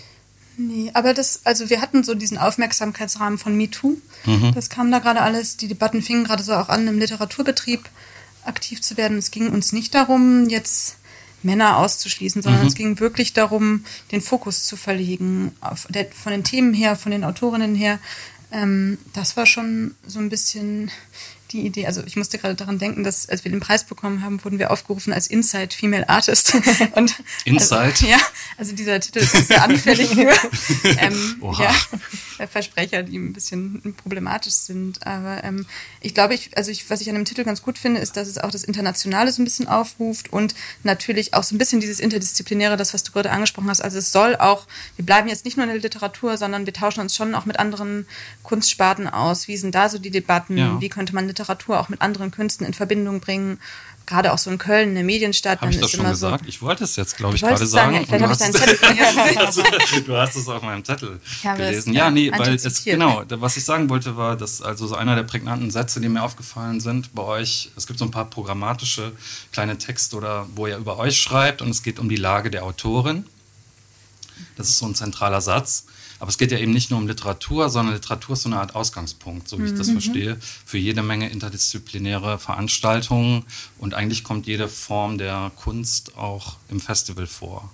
Nee, aber das, also wir hatten so diesen Aufmerksamkeitsrahmen von MeToo. Das kam da gerade alles, die Debatten fingen gerade so auch an, im Literaturbetrieb aktiv zu werden. Es ging uns nicht darum, jetzt Männer auszuschließen, sondern es ging wirklich darum, den Fokus zu verlegen, der, von den Themen her, von den Autorinnen her. Ähm, das war schon so ein bisschen die Idee. Also ich musste gerade daran denken, dass als wir den Preis bekommen haben, wurden wir aufgerufen als Inside Female Artist. Und Inside? Also, ja, also dieser Titel ist sehr anfällig für ähm, Oha. ja, Versprecher, die ein bisschen problematisch sind. Aber ähm, ich glaube, ich, also ich, was ich an dem Titel ganz gut finde, ist, dass es auch das Internationale so ein bisschen aufruft und natürlich auch so ein bisschen dieses Interdisziplinäre, das, was du gerade angesprochen hast. Also es soll auch, wir bleiben jetzt nicht nur in der Literatur, sondern wir tauschen uns schon auch mit anderen Kunstsparten aus. Wie sind da so die Debatten? Ja. Wie könnte man Literatur auch mit anderen Künsten in Verbindung bringen? Gerade auch so in Köln, eine Medienstadt, Habe ich das ist schon gesagt? so. Ich wollte es jetzt, glaube ich, gerade sagen, sagen. ja, vielleicht du habe ich deinen Zettel gesehen. du hast es auf meinem Zettel gelesen. Ja, nee, weil es, genau, was ich sagen wollte, war, dass also so einer der prägnanten Sätze, die mir aufgefallen sind bei euch, es gibt so ein paar programmatische kleine Texte oder wo ihr über euch schreibt und es geht um die Lage der Autorin. Das ist so ein zentraler Satz. Aber es geht ja eben nicht nur um Literatur, sondern Literatur ist so eine Art Ausgangspunkt, so wie ich das mhm. verstehe, für jede Menge interdisziplinäre Veranstaltungen. Und eigentlich kommt jede Form der Kunst auch im Festival vor.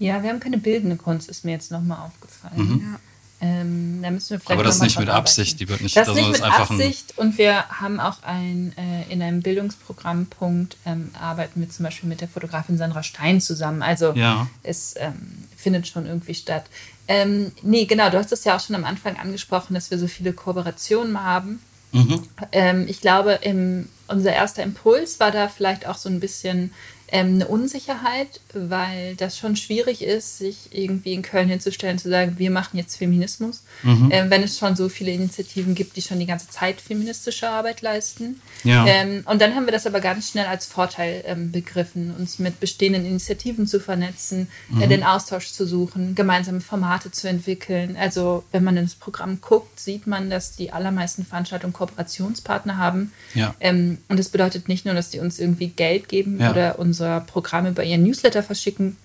Ja, wir haben keine bildende Kunst, ist mir jetzt nochmal aufgefallen. Mhm. Ja. Ähm, da müssen wir vielleicht Aber das nicht mit Absicht, die wird nicht. Das ist nicht mit Absicht und wir haben auch ein, äh, in einem Bildungsprogrammpunkt ähm, arbeiten wir zum Beispiel mit der Fotografin Sandra Stein zusammen. Also ja. es ähm, findet schon irgendwie statt. Ähm, nee, genau, du hast es ja auch schon am Anfang angesprochen, dass wir so viele Kooperationen haben. Mhm. Ähm, ich glaube, im, unser erster Impuls war da vielleicht auch so ein bisschen ähm, eine Unsicherheit, weil das schon schwierig ist, sich irgendwie in Köln hinzustellen, zu sagen, wir machen jetzt Feminismus, mhm. ähm, wenn es schon so viele Initiativen gibt, die schon die ganze Zeit feministische Arbeit leisten. Ja. Ähm, und dann haben wir das aber ganz schnell als Vorteil ähm, begriffen, uns mit bestehenden Initiativen zu vernetzen, äh, mhm. äh, den Austausch zu suchen, gemeinsame Formate zu entwickeln. Also wenn man ins Programm guckt, sieht man, dass die allermeisten Veranstaltungen Kooperationspartner haben. Ja. Ähm, und das bedeutet nicht nur, dass die uns irgendwie Geld geben ja. oder uns unser Programm über ihren Newsletter verschicken,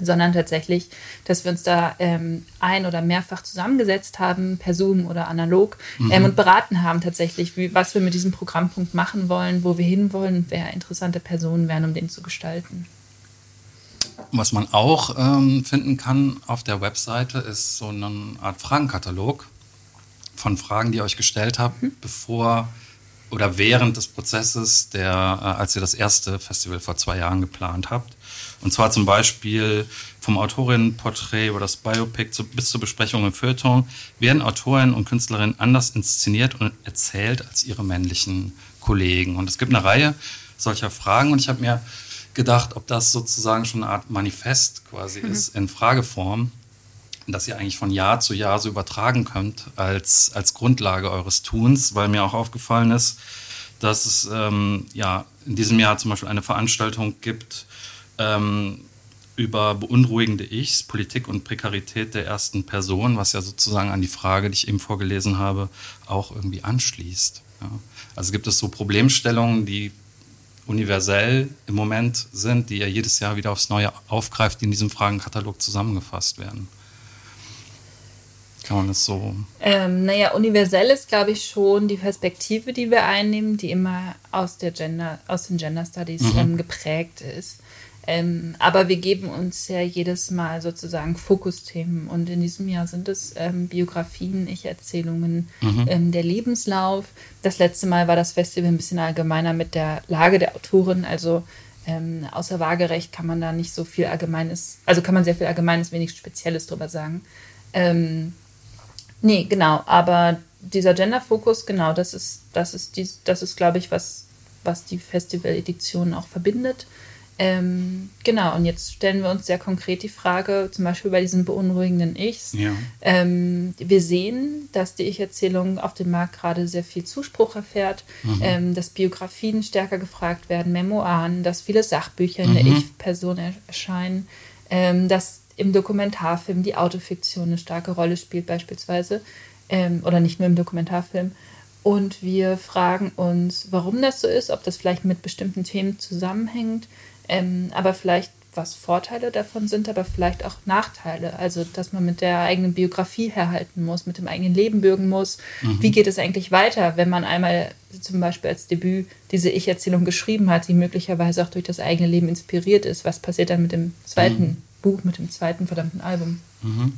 sondern tatsächlich, dass wir uns da ähm, ein- oder mehrfach zusammengesetzt haben, per Zoom oder analog, mhm. ähm, und beraten haben tatsächlich, wie, was wir mit diesem Programmpunkt machen wollen, wo wir hinwollen und wer interessante Personen wären, um den zu gestalten. Was man auch ähm, finden kann auf der Webseite, ist so eine Art Fragenkatalog von Fragen, die ihr euch gestellt habt, mhm. bevor oder während des Prozesses, der, äh, als ihr das erste Festival vor zwei Jahren geplant habt. Und zwar zum Beispiel vom Autorinnenporträt über das Biopic zu, bis zur Besprechung im Feuilleton werden Autorinnen und Künstlerinnen anders inszeniert und erzählt als ihre männlichen Kollegen. Und es gibt eine Reihe solcher Fragen und ich habe mir gedacht, ob das sozusagen schon eine Art Manifest quasi mhm. ist in Frageform das ihr eigentlich von Jahr zu Jahr so übertragen könnt als, als Grundlage eures Tuns, weil mir auch aufgefallen ist, dass es ähm, ja, in diesem Jahr zum Beispiel eine Veranstaltung gibt ähm, über beunruhigende Ichs, Politik und Prekarität der ersten Person, was ja sozusagen an die Frage, die ich eben vorgelesen habe, auch irgendwie anschließt. Ja. Also gibt es so Problemstellungen, die universell im Moment sind, die ja jedes Jahr wieder aufs Neue aufgreift, die in diesem Fragenkatalog zusammengefasst werden. Kann man das so? Ähm, naja, universell ist, glaube ich, schon die Perspektive, die wir einnehmen, die immer aus, der Gender, aus den Gender Studies mhm. ähm, geprägt ist. Ähm, aber wir geben uns ja jedes Mal sozusagen Fokusthemen und in diesem Jahr sind es ähm, Biografien, Ich-Erzählungen, mhm. ähm, der Lebenslauf. Das letzte Mal war das Festival ein bisschen allgemeiner mit der Lage der Autorin, also ähm, außer Waagerecht kann man da nicht so viel Allgemeines, also kann man sehr viel Allgemeines, wenig Spezielles drüber sagen. Nee, genau, aber dieser Gender-Fokus, genau, das ist, das ist, dies, das ist, glaube ich, was, was die Festival-Edition auch verbindet. Ähm, genau, und jetzt stellen wir uns sehr konkret die Frage, zum Beispiel bei diesen beunruhigenden Ichs. Ja. Ähm, wir sehen, dass die Ich-Erzählung auf dem Markt gerade sehr viel Zuspruch erfährt, mhm. ähm, dass Biografien stärker gefragt werden, Memoiren, dass viele Sachbücher in mhm. der Ich-Person erscheinen, ähm, dass im Dokumentarfilm die Autofiktion eine starke Rolle spielt beispielsweise ähm, oder nicht nur im Dokumentarfilm. Und wir fragen uns, warum das so ist, ob das vielleicht mit bestimmten Themen zusammenhängt, ähm, aber vielleicht was Vorteile davon sind, aber vielleicht auch Nachteile. Also, dass man mit der eigenen Biografie herhalten muss, mit dem eigenen Leben bürgen muss. Mhm. Wie geht es eigentlich weiter, wenn man einmal zum Beispiel als Debüt diese Ich-Erzählung geschrieben hat, die möglicherweise auch durch das eigene Leben inspiriert ist? Was passiert dann mit dem zweiten mhm. Buch mit dem zweiten verdammten Album. Mhm.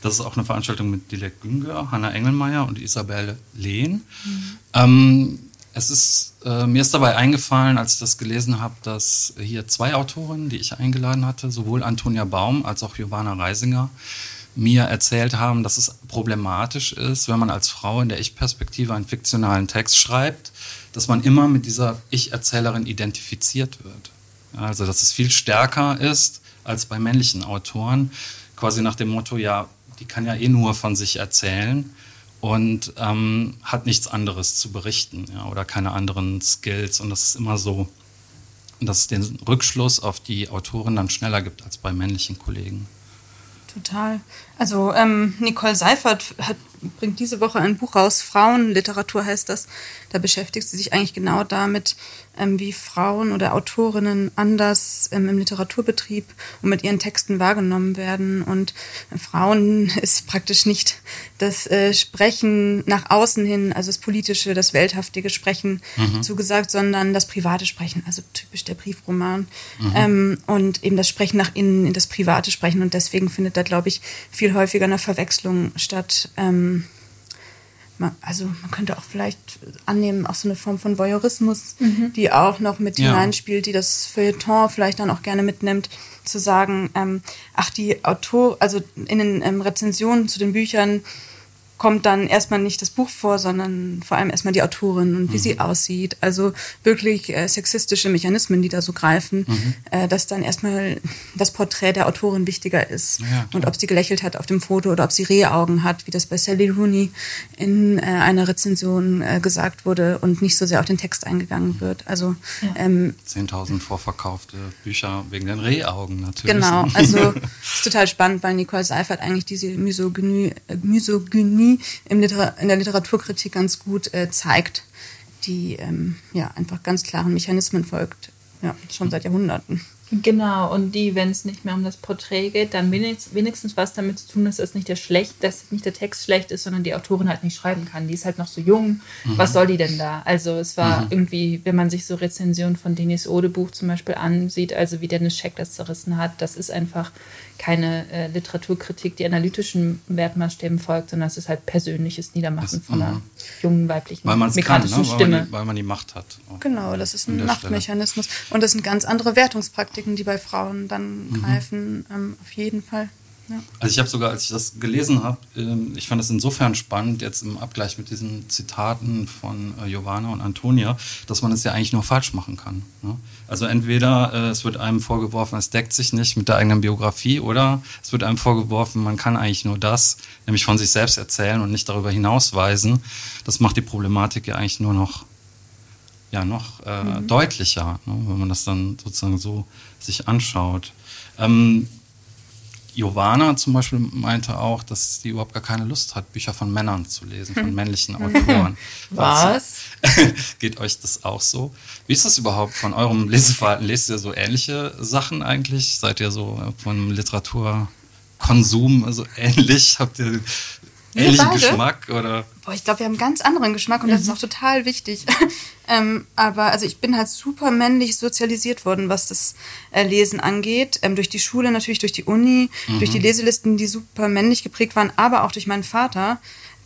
Das ist auch eine Veranstaltung mit Dilek Günger, Hanna Engelmeier und Isabelle Lehn. Mhm. Ähm, es ist, äh, mir ist dabei eingefallen, als ich das gelesen habe, dass hier zwei Autorinnen, die ich eingeladen hatte, sowohl Antonia Baum als auch Giovanna Reisinger, mir erzählt haben, dass es problematisch ist, wenn man als Frau in der Ich-Perspektive einen fiktionalen Text schreibt, dass man immer mit dieser Ich-Erzählerin identifiziert wird. Also, dass es viel stärker ist, als bei männlichen Autoren. Quasi nach dem Motto, ja, die kann ja eh nur von sich erzählen und ähm, hat nichts anderes zu berichten ja, oder keine anderen Skills. Und das ist immer so, dass es den Rückschluss auf die Autorin dann schneller gibt als bei männlichen Kollegen. Total. Also ähm, Nicole Seifert hat bringt diese Woche ein Buch raus, Frauenliteratur heißt das. Da beschäftigt sie sich eigentlich genau damit, ähm, wie Frauen oder Autorinnen anders ähm, im Literaturbetrieb und mit ihren Texten wahrgenommen werden. Und Frauen ist praktisch nicht das äh, Sprechen nach außen hin, also das politische, das welthaftige Sprechen mhm. zugesagt, sondern das private Sprechen, also typisch der Briefroman. Mhm. Ähm, und eben das Sprechen nach innen, in das private Sprechen. Und deswegen findet da, glaube ich, viel häufiger eine Verwechslung statt. Ähm, also man könnte auch vielleicht annehmen, auch so eine Form von Voyeurismus, mhm. die auch noch mit ja. hineinspielt, die das Feuilleton vielleicht dann auch gerne mitnimmt, zu sagen, ähm, ach, die Autor, also in den ähm, Rezensionen zu den Büchern kommt dann erstmal nicht das Buch vor, sondern vor allem erstmal die Autorin und wie mhm. sie aussieht. Also wirklich äh, sexistische Mechanismen, die da so greifen, mhm. äh, dass dann erstmal das Porträt der Autorin wichtiger ist. Ja, und ob sie gelächelt hat auf dem Foto oder ob sie Rehaugen hat, wie das bei Sally Rooney in äh, einer Rezension äh, gesagt wurde und nicht so sehr auf den Text eingegangen wird. Also ja. ähm, 10.000 vorverkaufte Bücher wegen den Rehaugen natürlich. Genau, also ist total spannend, weil Nicole Seifert eigentlich diese Misogynie, äh, Misogynie im Liter in der Literaturkritik ganz gut äh, zeigt, die ähm, ja einfach ganz klaren Mechanismen folgt, ja, schon seit Jahrhunderten. Genau, und die, wenn es nicht mehr um das Porträt geht, dann wenigstens, wenigstens was damit zu tun, dass es nicht der schlecht, dass nicht der Text schlecht ist, sondern die Autorin halt nicht schreiben kann. Die ist halt noch so jung. Mhm. Was soll die denn da? Also es war mhm. irgendwie, wenn man sich so Rezensionen von Denis Ode Buch zum Beispiel ansieht, also wie Dennis Scheck das zerrissen hat, das ist einfach keine äh, Literaturkritik, die analytischen Wertmaßstäben folgt, sondern es ist halt persönliches Niedermachen das, von einer mhm. jungen weiblichen weil migrantischen kann, ne? Stimme. Weil man, die, weil man, die, Macht hat. Genau, das ist ein Machtmechanismus. Stelle. Und das sind ganz andere Wertungspraktiken, die bei Frauen dann mhm. greifen, ähm, auf jeden Fall. Also ich habe sogar, als ich das gelesen habe, ähm, ich fand es insofern spannend, jetzt im Abgleich mit diesen Zitaten von äh, Giovanna und Antonia, dass man es ja eigentlich nur falsch machen kann. Ne? Also entweder äh, es wird einem vorgeworfen, es deckt sich nicht mit der eigenen Biografie, oder es wird einem vorgeworfen, man kann eigentlich nur das, nämlich von sich selbst erzählen und nicht darüber hinausweisen. Das macht die Problematik ja eigentlich nur noch ja noch äh, mhm. deutlicher, ne, wenn man das dann sozusagen so sich anschaut. Ähm, Giovanna zum Beispiel meinte auch, dass sie überhaupt gar keine Lust hat, Bücher von Männern zu lesen, von hm. männlichen Autoren. Was? Geht euch das auch so? Wie ist das überhaupt von eurem Leseverhalten? Lest ihr so ähnliche Sachen eigentlich? Seid ihr so von Literaturkonsum so ähnlich? Habt ihr ähnlichen Geschmack oder? Boah, ich glaube, wir haben einen ganz anderen Geschmack und mhm. das ist mhm. auch total wichtig. ähm, aber also ich bin halt super männlich sozialisiert worden, was das äh, Lesen angeht. Ähm, durch die Schule, natürlich durch die Uni, mhm. durch die Leselisten, die super männlich geprägt waren, aber auch durch meinen Vater,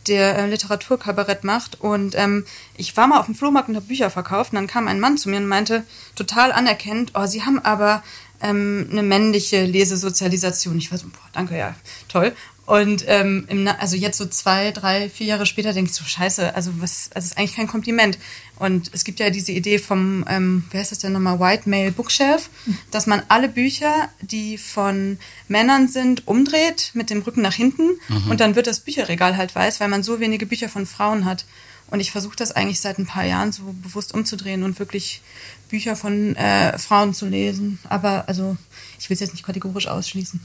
der äh, Literaturkabarett macht. Und ähm, ich war mal auf dem Flohmarkt und habe Bücher verkauft und dann kam ein Mann zu mir und meinte, total anerkennend, oh, Sie haben aber ähm, eine männliche Lesesozialisation. Ich war so, boah, danke, ja, toll. Und ähm, im, also jetzt so zwei, drei, vier Jahre später denke ich so, scheiße, also was, also ist eigentlich kein Kompliment. Und es gibt ja diese Idee vom, ähm, wie heißt das denn nochmal, White Male Bookshelf, dass man alle Bücher, die von Männern sind, umdreht mit dem Rücken nach hinten mhm. und dann wird das Bücherregal halt weiß, weil man so wenige Bücher von Frauen hat. Und ich versuche das eigentlich seit ein paar Jahren so bewusst umzudrehen und wirklich Bücher von äh, Frauen zu lesen. Aber also ich will es jetzt nicht kategorisch ausschließen.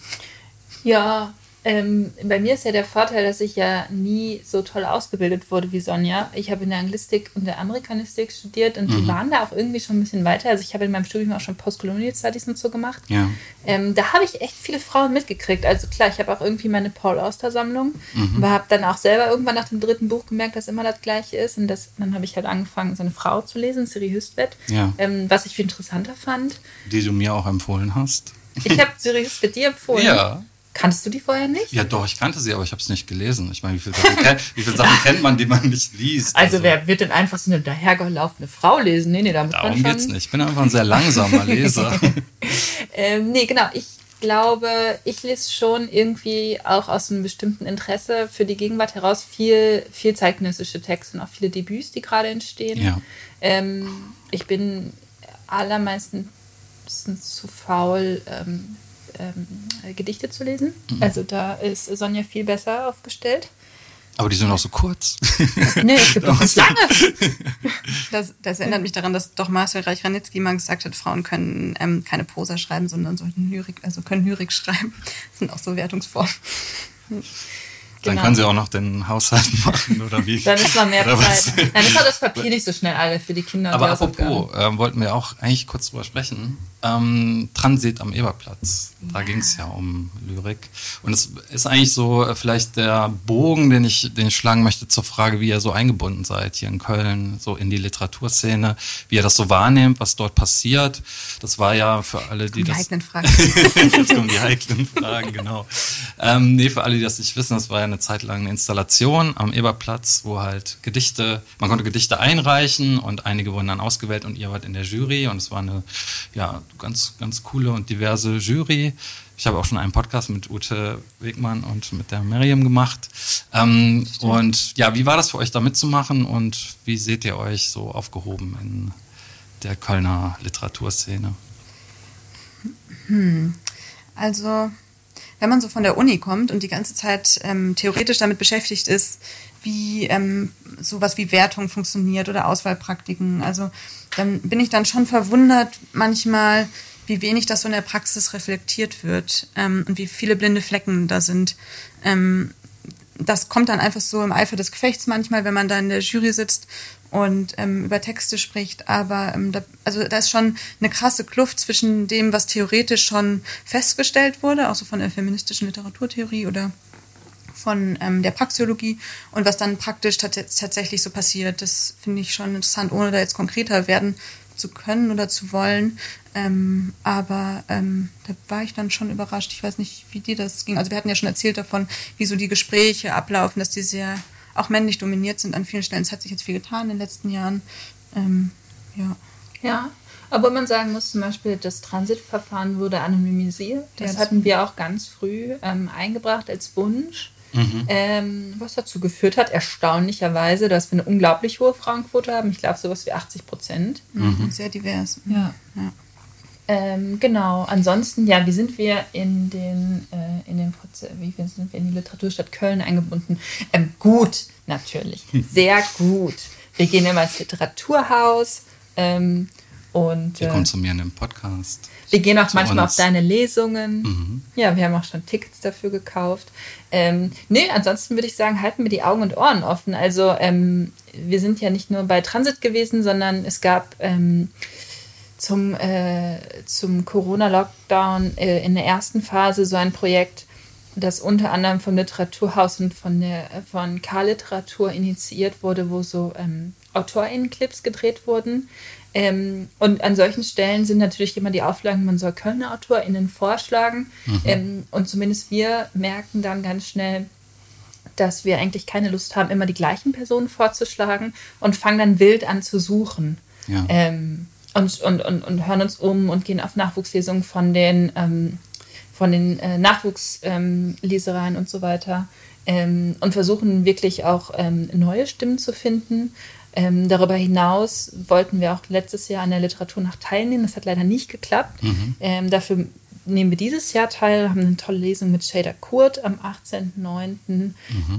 Ja, ähm, bei mir ist ja der Vorteil, dass ich ja nie so toll ausgebildet wurde wie Sonja. Ich habe in der Anglistik und der Amerikanistik studiert und mhm. die waren da auch irgendwie schon ein bisschen weiter. Also ich habe in meinem Studium auch schon Postcolonial Studies und so gemacht. Ja. Ähm, da habe ich echt viele Frauen mitgekriegt. Also klar, ich habe auch irgendwie meine Paul Auster Sammlung, mhm. aber habe dann auch selber irgendwann nach dem dritten Buch gemerkt, dass immer das Gleiche ist. Und das, dann habe ich halt angefangen, so eine Frau zu lesen, Siri Hüstvedt, ja. ähm, was ich viel interessanter fand. Die du mir auch empfohlen hast. Ich habe Siri Hüstvedt dir empfohlen. Ja. Kanntest du die vorher nicht? Ja, doch, ich kannte sie, aber ich habe es nicht gelesen. Ich meine, wie viele Sachen, kennt, wie viele Sachen kennt man, die man nicht liest? Also, also, wer wird denn einfach so eine dahergelaufene Frau lesen? Nee, nee, da muss Darum man schon... geht's nicht. Ich bin einfach ein sehr langsamer Leser. ähm, nee, genau. Ich glaube, ich lese schon irgendwie auch aus einem bestimmten Interesse für die Gegenwart heraus viel, viel zeitgenössische Texte und auch viele Debüts, die gerade entstehen. Ja. Ähm, ich bin allermeistens zu faul, ähm, ähm, Gedichte zu lesen. Mhm. Also da ist Sonja viel besser aufgestellt. Aber die sind auch so kurz. nee, es gibt auch lange. Das, das, erinnert mich daran, dass doch Marcel Reich-Ranitzky mal gesagt hat, Frauen können ähm, keine Prosa schreiben, sondern sollten Lyrik, also können Lyrik schreiben. Das sind auch so Wertungsformen. Dann Genau. können sie auch noch den Haushalt machen oder wie? Dann ist noch mehr? Zeit. Dann ist auch das Papier nicht so schnell alle für die Kinder. Aber apropos, ähm, wollten wir auch eigentlich kurz drüber sprechen. Ähm, Transit am Eberplatz. Da ging es ja um Lyrik. Und es ist eigentlich so äh, vielleicht der Bogen, den ich, den ich schlagen möchte zur Frage, wie ihr so eingebunden seid hier in Köln, so in die Literaturszene, wie ihr das so wahrnehmt, was dort passiert. Das war ja für alle, die Die das. heiklen Fragen. Jetzt kommen die heiklen Fragen, genau. Ähm, nee, für alle, die das nicht wissen, das war ja eine Zeit lang eine Installation am Eberplatz, wo halt Gedichte, man konnte Gedichte einreichen und einige wurden dann ausgewählt und ihr wart in der Jury und es war eine, ja, ganz, ganz coole und diverse Jury. Ich habe auch schon einen Podcast mit Ute Wegmann und mit der Miriam gemacht. Ähm, und ja, wie war das für euch da mitzumachen und wie seht ihr euch so aufgehoben in der Kölner Literaturszene? Also, wenn man so von der Uni kommt und die ganze Zeit ähm, theoretisch damit beschäftigt ist, wie ähm, sowas wie Wertung funktioniert oder Auswahlpraktiken, also dann bin ich dann schon verwundert manchmal, wie wenig das so in der Praxis reflektiert wird ähm, und wie viele blinde Flecken da sind. Ähm, das kommt dann einfach so im Eifer des Gefechts manchmal, wenn man da in der Jury sitzt und ähm, über Texte spricht. Aber ähm, da, also da ist schon eine krasse Kluft zwischen dem, was theoretisch schon festgestellt wurde, auch so von der feministischen Literaturtheorie oder von ähm, der Praxeologie und was dann praktisch tats tatsächlich so passiert. Das finde ich schon interessant, ohne da jetzt konkreter werden zu können oder zu wollen. Ähm, aber ähm, da war ich dann schon überrascht. Ich weiß nicht, wie dir das ging. Also wir hatten ja schon erzählt davon, wie so die Gespräche ablaufen, dass die sehr auch männlich dominiert sind an vielen Stellen. Es hat sich jetzt viel getan in den letzten Jahren. Ähm, ja. Ja, obwohl man sagen muss, zum Beispiel das Transitverfahren wurde anonymisiert. Das, Ja, das- hatten wir auch ganz früh ähm, eingebracht als Wunsch. Ähm, was dazu geführt hat, erstaunlicherweise, dass wir eine unglaublich hohe Frauenquote haben. Ich glaube, sowas wie 80 Prozent. Sehr divers. Ja. Ja. Ähm, genau. Ansonsten, ja, wie sind wir in den, äh, in den wie sind wir in die Literaturstadt Köln eingebunden? Ähm, gut, natürlich. Sehr gut. Wir gehen immer ins Literaturhaus ähm, und Ihr äh, kommt zu mir in den Podcast. wir gehen auch manchmal uns. auf deine Lesungen. Ja, wir haben auch schon Tickets dafür gekauft. Ähm, nee, ansonsten würde ich sagen, halten wir die Augen und Ohren offen. Also ähm, wir sind ja nicht nur bei Transit gewesen, sondern es gab ähm, zum, äh, zum Corona-Lockdown äh, in der ersten Phase so ein Projekt, das unter anderem vom Literaturhaus und von, der, von K-Literatur initiiert wurde, wo so ähm, AutorInnen-Clips gedreht wurden. Ähm, und an solchen Stellen sind natürlich immer die Auflagen, man soll Kölner AutorInnen vorschlagen. Ähm, und zumindest wir merken dann ganz schnell, dass wir eigentlich keine Lust haben, immer die gleichen Personen vorzuschlagen und fangen dann wild an zu suchen. Ja. Ähm, und, und, und, und hören uns um und gehen auf Nachwuchslesungen von den, ähm, von den äh, Nachwuchslesereien und so weiter ähm, und versuchen wirklich auch ähm, neue Stimmen zu finden. Ähm, darüber hinaus wollten wir auch letztes Jahr an der Literaturnacht teilnehmen. Das hat leider nicht geklappt. Ähm, dafür nehmen wir dieses Jahr teil, haben eine tolle Lesung mit Shader Kurt am 18.09.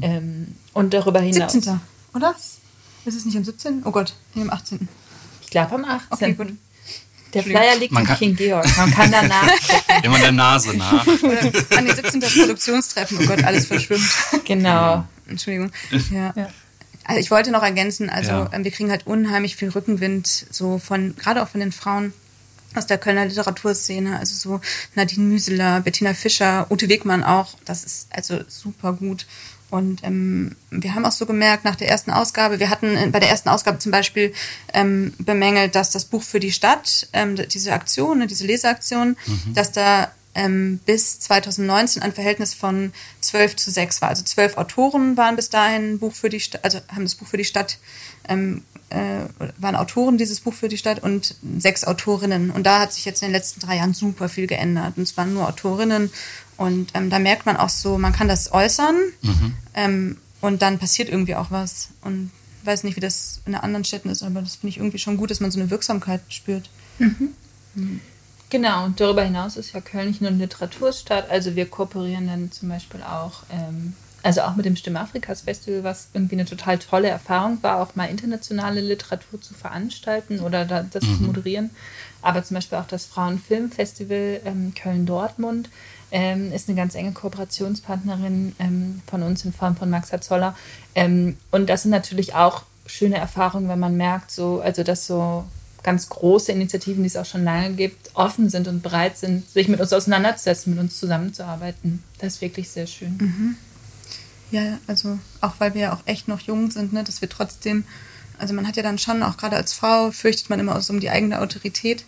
Ähm, und darüber hinaus. 17. Oder? Ist es nicht am 17.? Oh Gott, nee, am 18. Ich glaube am 18. Okay, gut. Der. Flyer liegt Man in kann- King Georg. Man kann danach. Immer der Nase nach. An den 17. Produktionstreffen. Oh Gott, alles verschwimmt. Genau. Entschuldigung. Ja. Ja. Also ich wollte noch ergänzen, also Ja. ähm, wir kriegen halt unheimlich viel Rückenwind, so von, gerade auch von den Frauen aus der Kölner Literaturszene, also so Nadine Müseler, Bettina Fischer, Ute Wegmann auch, das ist also super gut. Und ähm, wir haben auch so gemerkt nach der ersten Ausgabe, wir hatten äh, bei der ersten Ausgabe zum Beispiel ähm, bemängelt, dass das Buch für die Stadt, ähm, diese Aktion, ne, diese Leseaktion, dass da ähm, bis 2019 ein Verhältnis von 12 zu 6 war. Also zwölf Autoren waren bis dahin Buch für die Stadt, also haben das Buch für die Stadt, ähm, äh, waren Autoren dieses Buch für die Stadt und sechs Autorinnen. Und da hat sich jetzt in den letzten drei Jahren super viel geändert. Und es waren nur Autorinnen. Und ähm, da merkt man auch so, man kann das äußern ähm, und dann passiert irgendwie auch was. Und ich weiß nicht, wie das in anderen Städten ist, aber das finde ich irgendwie schon gut, dass man so eine Wirksamkeit spürt. Genau, und darüber hinaus ist ja Köln nicht nur eine Literaturstadt, also wir kooperieren dann zum Beispiel auch, ähm, also auch mit dem Stimme Afrikas Festival, was irgendwie eine total tolle Erfahrung war, auch mal internationale Literatur zu veranstalten oder da, das zu moderieren. Aber zum Beispiel auch das Frauenfilmfestival ähm, Köln-Dortmund, ähm, ist eine ganz enge Kooperationspartnerin ähm, von uns in Form von Maxa Zoller. Ähm, und das sind natürlich auch schöne Erfahrungen, wenn man merkt, so, also dass so ganz große Initiativen, die es auch schon lange gibt, offen sind und bereit sind, sich mit uns auseinanderzusetzen, mit uns zusammenzuarbeiten. Das ist wirklich sehr schön. Mhm. Ja, also auch weil wir ja auch echt noch jung sind, ne, dass wir trotzdem, also man hat ja dann schon, auch gerade als Frau, fürchtet man immer so um die eigene Autorität.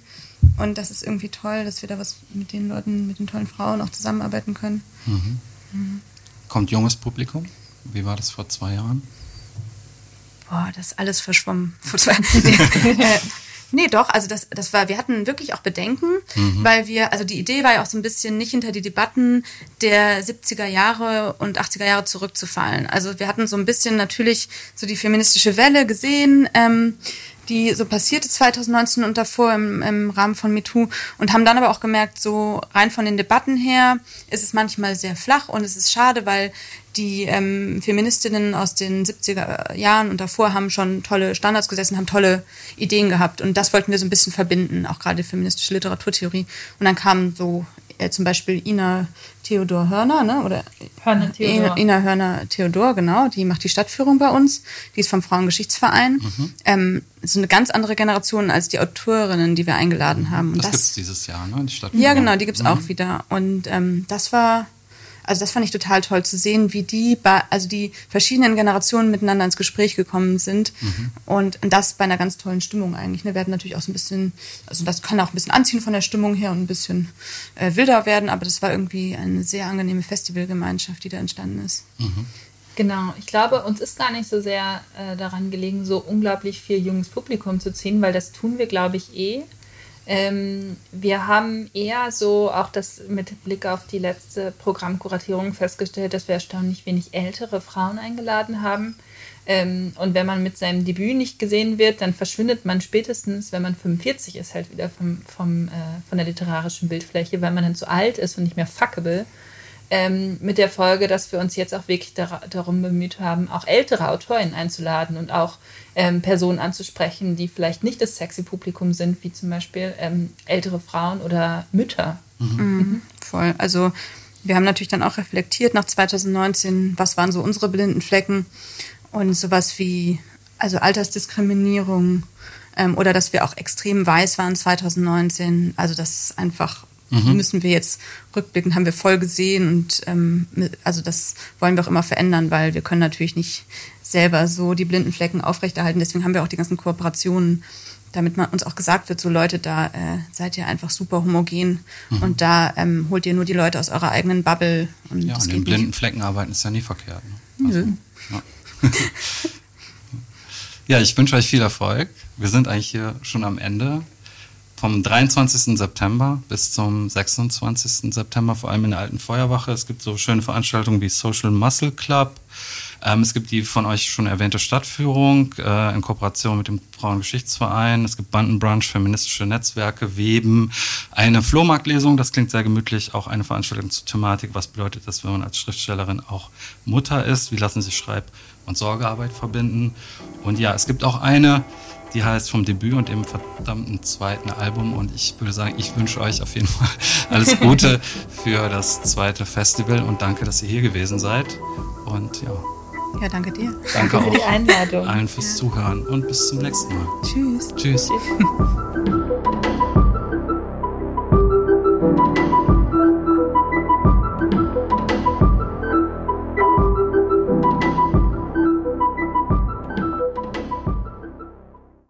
Und das ist irgendwie toll, dass wir da was mit den Leuten, mit den tollen Frauen auch zusammenarbeiten können. Mhm. Mhm. Kommt junges Publikum? Wie war das vor zwei Jahren? Boah, das ist alles verschwommen. Nee, doch, also das, das war, wir hatten wirklich auch Bedenken, mhm. weil wir, also die Idee war ja auch so ein bisschen nicht hinter die Debatten der 70er Jahre und 80er Jahre zurückzufallen. Also wir hatten so ein bisschen natürlich so die feministische Welle gesehen, ähm, die so passierte 2019 und davor im, im Rahmen von MeToo und haben dann aber auch gemerkt, so rein von den Debatten her ist es manchmal sehr flach und es ist schade, weil die ähm, Feministinnen aus den 70er Jahren und davor haben schon tolle Standards gesessen, haben tolle Ideen gehabt. Und das wollten wir so ein bisschen verbinden, auch gerade feministische Literaturtheorie. Und dann kamen so äh, zum Beispiel Ina Theodor Hörner, ne? Oder Hörner Theodor. Ina Hörner Theodor, genau, die macht die Stadtführung bei uns. Die ist vom Frauengeschichtsverein. Mhm. Ähm, ist eine ganz andere Generation als die Autorinnen, die wir eingeladen haben. Und das, das gibt es dieses Jahr, ne? Die Stadtführung. Ja, genau, die gibt es mhm. auch wieder. Und ähm, das war also das fand ich total toll zu sehen, wie die, also die verschiedenen Generationen miteinander ins Gespräch gekommen sind mhm. und das bei einer ganz tollen Stimmung eigentlich. Ne? Wir hatten natürlich auch so ein bisschen, also das kann auch ein bisschen anziehen von der Stimmung her und ein bisschen äh, wilder werden, aber das war irgendwie eine sehr angenehme Festivalgemeinschaft, die da entstanden ist. Mhm. Genau, ich glaube, uns ist gar nicht so sehr äh, daran gelegen, so unglaublich viel junges Publikum zu ziehen, weil das tun wir, glaube ich, eh. Ähm, wir haben eher so auch das mit Blick auf die letzte Programmkuratierung festgestellt, dass wir erstaunlich wenig ältere Frauen eingeladen haben. Ähm, und wenn man mit seinem Debüt nicht gesehen wird, dann verschwindet man spätestens, wenn man 45 ist, halt wieder vom, vom, äh, von der literarischen Bildfläche, weil man dann zu alt ist und nicht mehr fuckable. Ähm, mit der Folge, dass wir uns jetzt auch wirklich dar darum bemüht haben, auch ältere Autorinnen einzuladen und auch ähm, Personen anzusprechen, die vielleicht nicht das sexy Publikum sind, wie zum Beispiel ähm, ältere Frauen oder Mütter. Mhm. Mhm. Voll. Also wir haben natürlich dann auch reflektiert nach 2019, was waren so unsere blinden Flecken und sowas wie also Altersdiskriminierung ähm, oder dass wir auch extrem weiß waren 2019. Also das einfach mhm. müssen wir jetzt rückblicken, haben wir voll gesehen und ähm, also das wollen wir auch immer verändern, weil wir können natürlich nicht selber so die blinden Flecken aufrechterhalten. Deswegen haben wir auch die ganzen Kooperationen, damit man uns auch gesagt wird, so Leute, da äh, seid ihr einfach super homogen mhm. und da ähm, holt ihr nur die Leute aus eurer eigenen Bubble. Und ja, an den blinden nicht. Flecken arbeiten ist ja nie verkehrt. Ne? Also, ja. ja, ich wünsche euch viel Erfolg. Wir sind eigentlich hier schon am Ende vom 23. September bis zum 26. September, vor allem in der alten Feuerwache. Es gibt so schöne Veranstaltungen wie Social Muscle Club. Ähm, es gibt die von euch schon erwähnte Stadtführung äh, in Kooperation mit dem Frauengeschichtsverein. Es gibt Bandenbrunch, feministische Netzwerke, Weben, eine Flohmarktlesung, das klingt sehr gemütlich, auch eine Veranstaltung zur Thematik. Was bedeutet das, wenn man als Schriftstellerin auch Mutter ist? Wie lassen sich Schreib- und Sorgearbeit verbinden? Und ja, es gibt auch eine die heißt vom Debüt und dem verdammten zweiten Album. Und ich würde sagen, ich wünsche euch auf jeden Fall alles Gute für das zweite Festival und danke, dass ihr hier gewesen seid. Und ja. Ja, danke dir. Danke, danke für die Einladung. allen fürs ja. Zuhören und bis zum nächsten Mal. Tschüss. Tschüss. Tschüss.